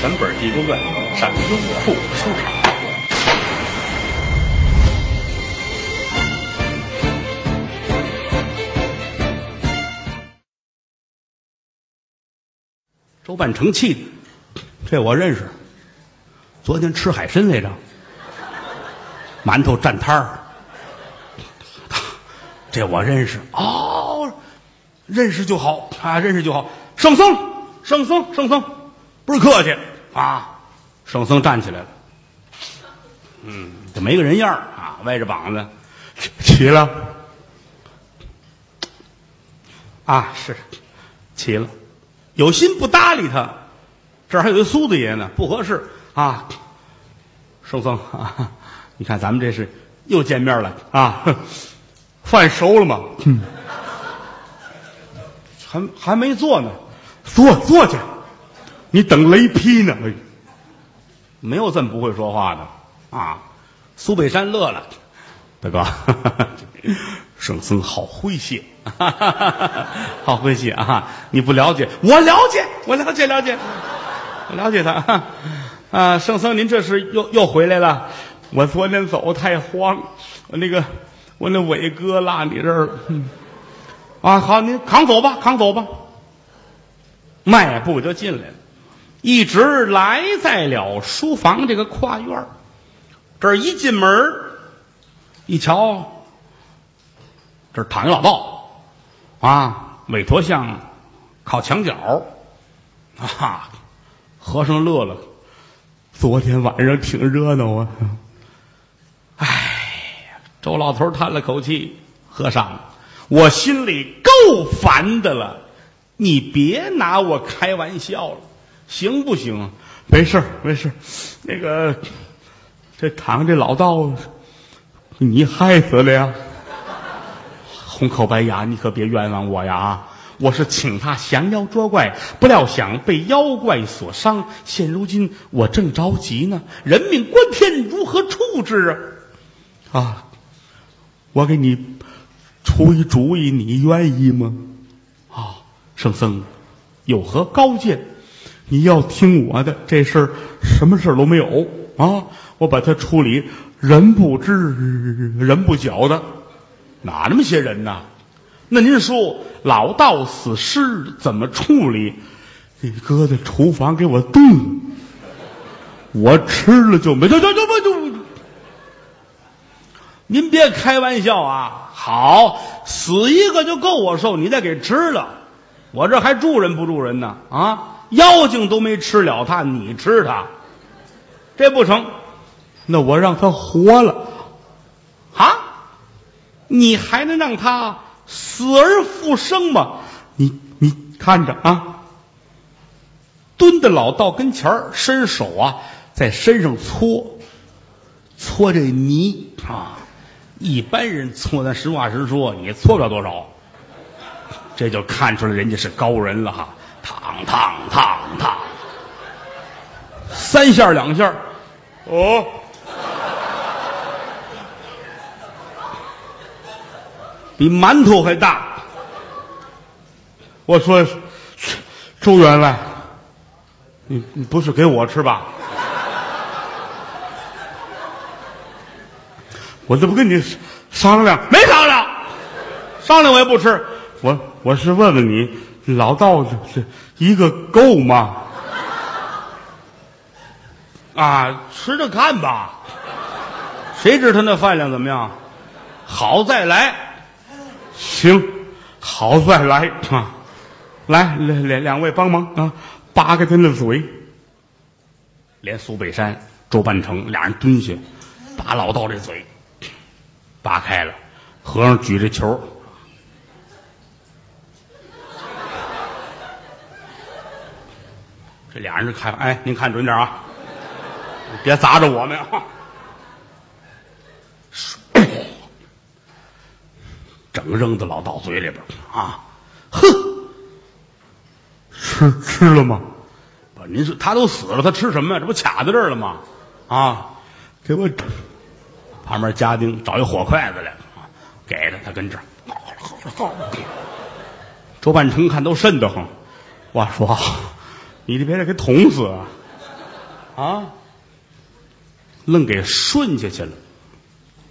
全本《地宫传》上优酷收场。周半成气的，这我认识。昨天吃海参来着，馒头蘸摊儿，这我认识。哦，认识就好啊，认识就好。圣僧，圣僧，圣僧，不是客气。啊。圣僧站起来了，嗯，这没个人样儿？啊，歪着膀子，起起了，啊，是。起了。有心不搭理他，这儿还有一苏子爷呢，不合适。啊。圣僧啊，你看咱们这是又见面了。啊，饭熟了吗？嗯，还还没做呢，坐坐去，你等雷劈呢。哎，没有这么不会说话的啊。苏北山乐了，大哥，圣僧好诙谐，好诙谐啊！你不了解，我了解，我了解，了解，我了解他。啊，圣僧，您这是又又回来了？我昨天走太慌，我那个我那伟哥落你这儿了。嗯啊，好，您扛走吧，扛走吧。迈步就进来了，一直来在了书房这个跨院这一进门一瞧，这躺一老道，啊，韦陀像靠墙角，啊，和尚乐了。昨天晚上挺热闹啊！哎，周老头叹了口气：“和尚，我心里够烦的了，你别拿我开玩笑了，行不行？没事没事那个，这躺这老道，你害死了呀！红口白牙，你可别冤枉我呀！啊！我是请他降妖捉怪，不料想被妖怪所伤。现如今我正着急呢，人命关天，如何处置啊？啊，我给你出一主意，你愿意吗？啊，圣僧有何高见？你要听我的，这事儿什么事儿都没有啊！我把它处理，人不知人不晓的，哪那么些人呢？那您说老道死尸怎么处理？你搁在厨房给我炖，我吃了就没就就就不就。您别开玩笑啊！好，死一个就够我受，你再给吃了，我这还住人不住人呢？啊，妖精都没吃了他，你吃他，这不成？那我让他活了，啊？你还能让他？死而复生吗，你你看着啊，蹲在老道跟前儿，伸手啊，在身上搓，搓这泥啊。一般人搓，咱实话实说，也搓不了多少。这就看出来人家是高人了哈，烫烫烫烫，三下两下，哦。比馒头还大。我说，周员外，你你不是给我吃吧？我这不跟你商量，没商量，商量我也不吃。我我是问问你，老道这这一个够吗？啊，吃着看吧。谁知他那饭量怎么样？好再来。行，好再来啊！来，两两两位帮忙啊，扒开他那嘴。连苏北山、周半成俩人蹲下，把老道这嘴扒开了。和尚举着球，这俩人是看，哎，您看准点啊，别砸着我们啊！整扔到老道嘴里边啊！哼，吃吃了吗？不，您说他都死了，他吃什么呀？这不卡在这儿了吗？啊，给我旁边家丁找一火筷子来，给他，他跟这儿。周半成看都瘆得慌，我说：“你别再给捅死啊！啊，愣给顺下去了，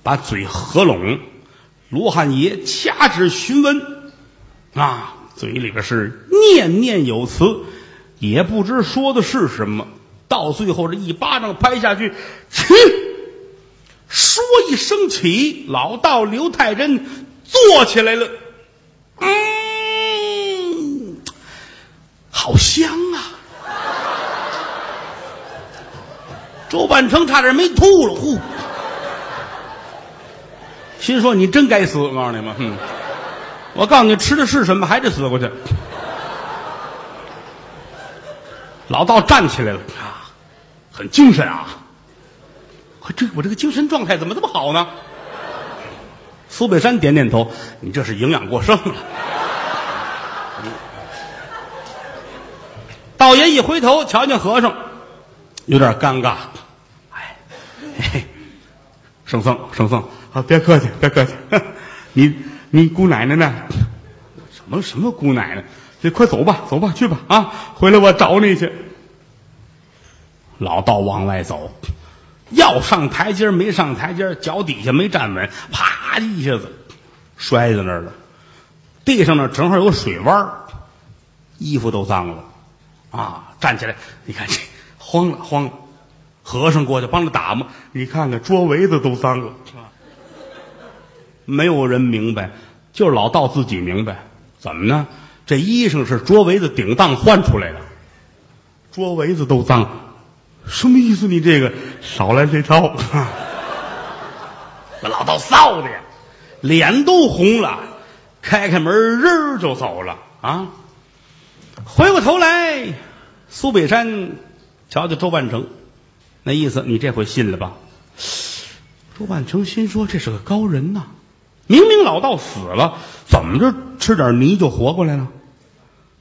把嘴合拢。罗汉爷掐指询问，啊，嘴里边是念念有词，也不知说的是什么。到最后这一巴掌拍下去，去，说一声起，老道刘太真坐起来了。嗯，好香后！半程差点没吐了，呼！心说你真该死，我告诉你们，哼！我告诉你，吃的是什么，还得死过去。老道站起来了啊，很精神啊！我这我这个精神状态怎么这么好呢？苏北山点点头，你这是营养过剩了。道爷一回头，瞧见和尚，有点尴尬。圣僧，圣僧，啊，别客气，别客气。你你姑奶奶呢？什么什么姑奶奶？这快走吧，走吧，去吧啊！回来我找你去。老道往外走，要上台阶没上台阶脚底下没站稳，啪一下子摔在那儿了。地上呢正好有个水洼衣服都脏了啊！站起来，你看这慌了慌了。和尚过去帮着打嘛，你看看桌围子都脏了。没有人明白，就是老道自己明白，怎么呢？这衣裳是桌围子顶当换出来的，桌围子都脏，什么意思？你这个少来这套，把老道臊的呀，脸都红了，开开门人就走了啊！回过头来，苏北山瞧瞧周半成，那意思你这回信了吧？周万成心说这是个高人呐，明明老道死了，怎么着吃点泥就活过来了？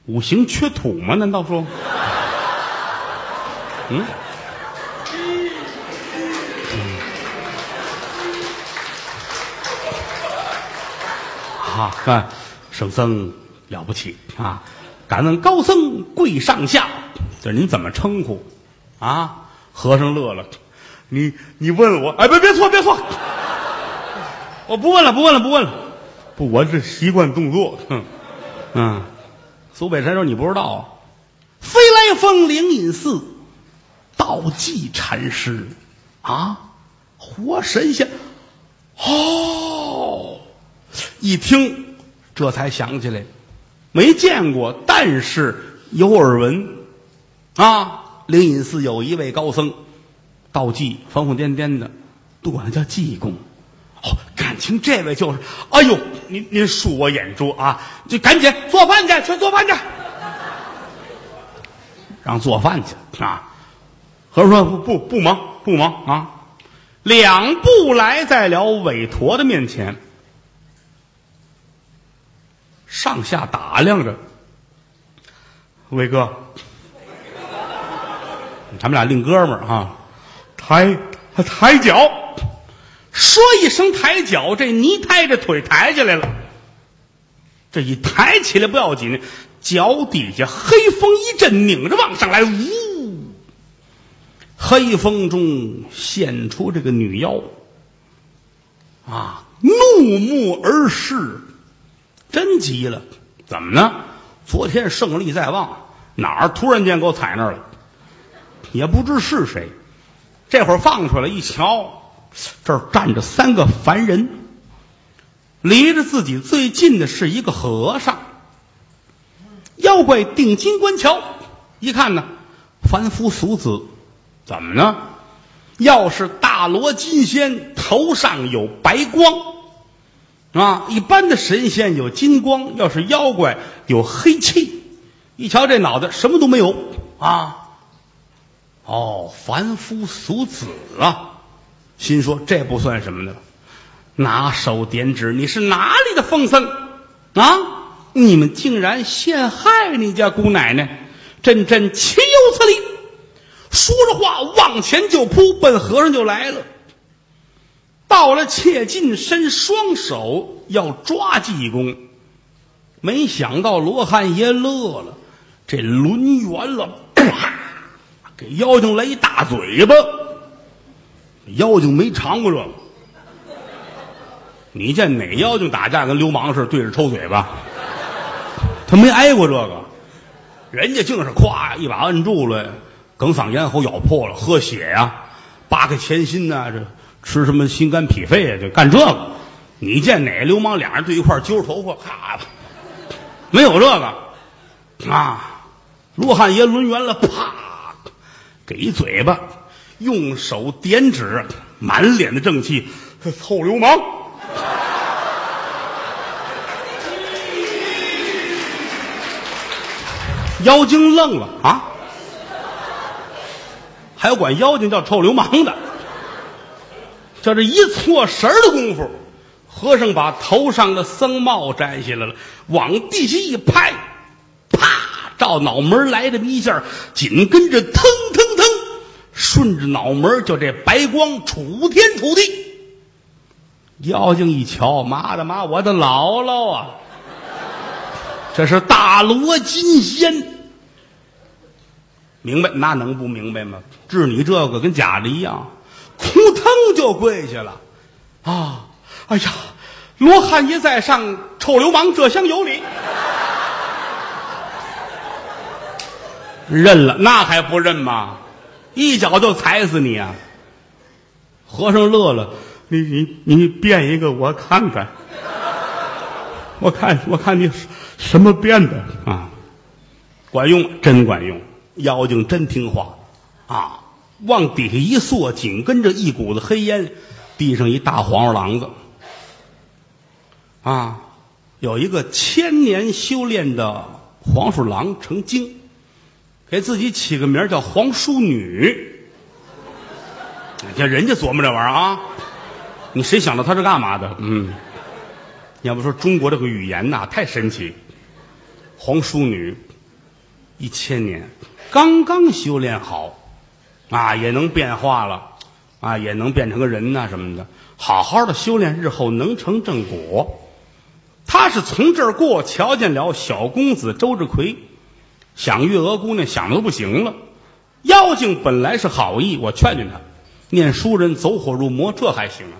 五行缺土吗？难道说？嗯？啊，看圣僧了不起啊！敢问高僧贵上下，这您怎么称呼？啊？和尚乐了，你你问我，哎，别别错别错，我不问了不问了不问了，不，我是习惯动作，哼，嗯。苏北山说：“你不知道啊，飞来峰灵隐寺，道济禅师。啊，活神仙。哦，一听这才想起来，没见过，但是有耳闻。啊。灵隐寺有一位高僧，道济疯疯癫癫的，都管他叫济公。哦，感情这位就是，哎呦，您您恕我眼拙啊，就赶紧做饭去，去做饭去，让做饭去啊。和尚说不不不忙不忙啊，两步来在了韦陀的面前，上下打量着，伟哥，他们俩另哥们儿哈，抬抬脚。说一声抬脚，这泥胎这腿抬起来了。这一抬起来不要紧，脚底下黑风一阵，拧着往上来，呜！黑风中现出这个女妖，啊，怒目而视，真急了。怎么呢？昨天胜利在望，哪儿突然间给我踩那儿了？也不知是谁。这会儿放出来一瞧。这儿站着三个凡人，离着自己最近的是一个和尚。妖怪定金观瞧，一看呢，凡夫俗子，怎么呢？要是大罗金仙，头上有白光，啊，一般的神仙有金光；要是妖怪，有黑气。一瞧这脑袋，什么都没有啊！哦，凡夫俗子啊！心说：“这不算什么的，拿手点指，你是哪里的疯僧啊？你们竟然陷害你家姑奶奶，朕朕岂有此理！”说着话，往前就扑，奔和尚就来了。到了，切近伸双手要抓济公，没想到罗汉爷乐了，这抡圆了，啪，给妖精来一大嘴巴。妖精没尝过这个，你见哪妖精打架跟流氓似的对着抽嘴巴？他没挨过这个，人家竟是咵一把摁住了，哽嗓咽喉咬破了，喝血呀、扒开前心呐、这吃什么心肝脾肺啊，就干这个。你见哪流氓俩人对一块揪着头发，咔，没有这个啊！罗汉爷抡圆了，啪，给一嘴巴，用手点指，满脸的正气，臭流氓！妖精愣了啊！还有管妖精叫臭流氓的，就这一错神儿的功夫，和尚把头上的僧帽摘下来了，往地下一拍，啪，照脑门来这么一下，紧跟着腾，顺着脑门就这白光楚天楚地。妖精一瞧，妈的妈，我的姥姥啊！这是大罗金仙，明白？那能不明白吗？治你这个跟假的一样，扑腾就跪下了。啊，哎呀，罗汉爷在上，臭流氓这厢有礼。认了，那还不认吗？一脚就踩死你啊！和尚乐了，你你你变一个我看看，我看我看你什么变的啊？管用，真管用，妖精真听话啊！往底下一缩，紧跟着一股子黑烟，地上一大黄鼠狼子啊！有一个千年修炼的黄鼠狼成精，给自己起个名叫黄淑女。你看人家琢磨这玩意儿啊，你谁想到他是干嘛的？嗯，要不说中国这个语言呐，太神奇。黄淑女，一千年刚刚修炼好，啊，也能变化了，啊，也能变成个人呐、什么的。好好的修炼，日后能成正果。他是从这儿过，瞧见了小公子周志奎，想月娥姑娘想的都不行了。妖精本来是好意，我劝劝他，念书人走火入魔，这还行啊。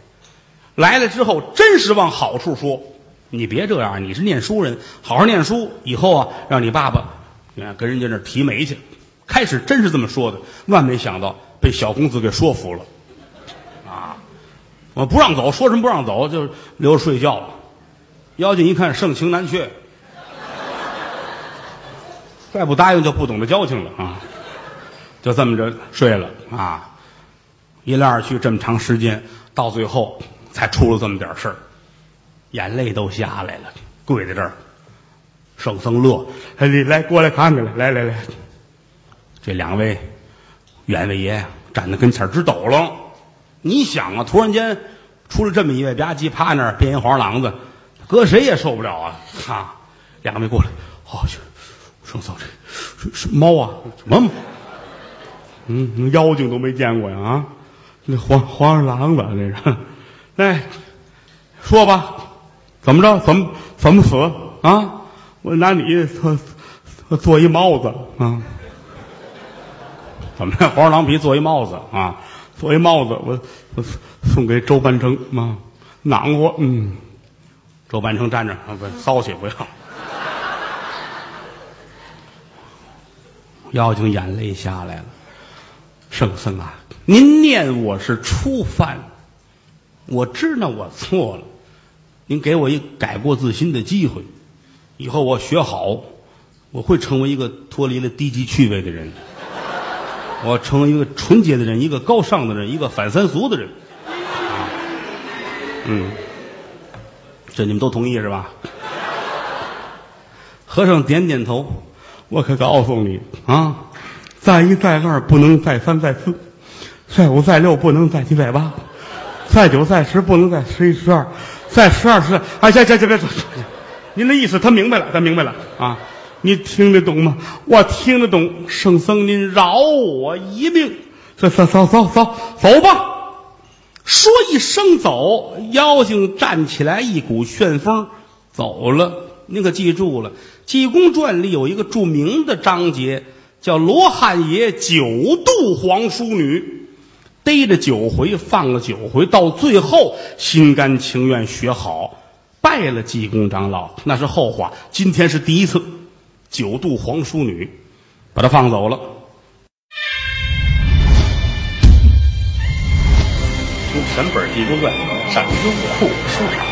来了之后，真是往好处说。你别这样，你是念书人，好好念书，以后啊，让你爸爸，啊，跟人家那提媒去。开始真是这么说的，万没想到被小公子给说服了。啊，我不让走，说什么不让走，就留着睡觉。妖精一看盛情难却，再不答应就不懂得交情了啊！就这么着睡了啊！一来二去这么长时间，到最后才出了这么点事儿，眼泪都下来了，跪在这儿。圣僧乐，你来过来看看来，来来来，这两位员外爷站在跟前直抖楞。你想啊，突然间出了这么一位吧唧趴那儿变一黄狼子，搁谁也受不了啊！哈，两位过来，哦，去，圣僧这这是猫啊？什么猫？嗯，妖精都没见过呀啊！那黄黄鼠狼子这是，哎说吧，怎么着？怎么怎么死啊？我拿你做做一帽子啊？怎么着？黄鼠狼皮做一帽子啊？做一帽子，我我送给周半成啊，囊活。嗯，周半成站着啊，不骚气不要。妖精眼泪下来了。圣僧啊，您念我是初犯，我知道我错了，您给我一改过自新的机会，以后我学好，我会成为一个脱离了低级趣味的人，我成为一个纯洁的人，一个高尚的人，一个反三俗的人。啊，嗯，这你们都同意是吧？和尚点点头，我可告诉你啊。再一再二不能再三再四，再五再六不能再七再八，再九再十不能再十一十二，再十二十。哎，行行行，别说，您的意思他明白了，他明白了啊！你听得懂吗？我听得懂。圣僧，您饶我一命。走走走走走走吧。说一声走，妖精站起来，一股旋风走了。您可记住了，《济公传》里有一个著名的章节。叫罗汉爷九度皇淑女，逮着九回，放了九回，到最后心甘情愿学好，拜了济公长老，那是后话。今天是第一次，九度皇淑女把他放走了。听全本《济公传》，上优酷书场。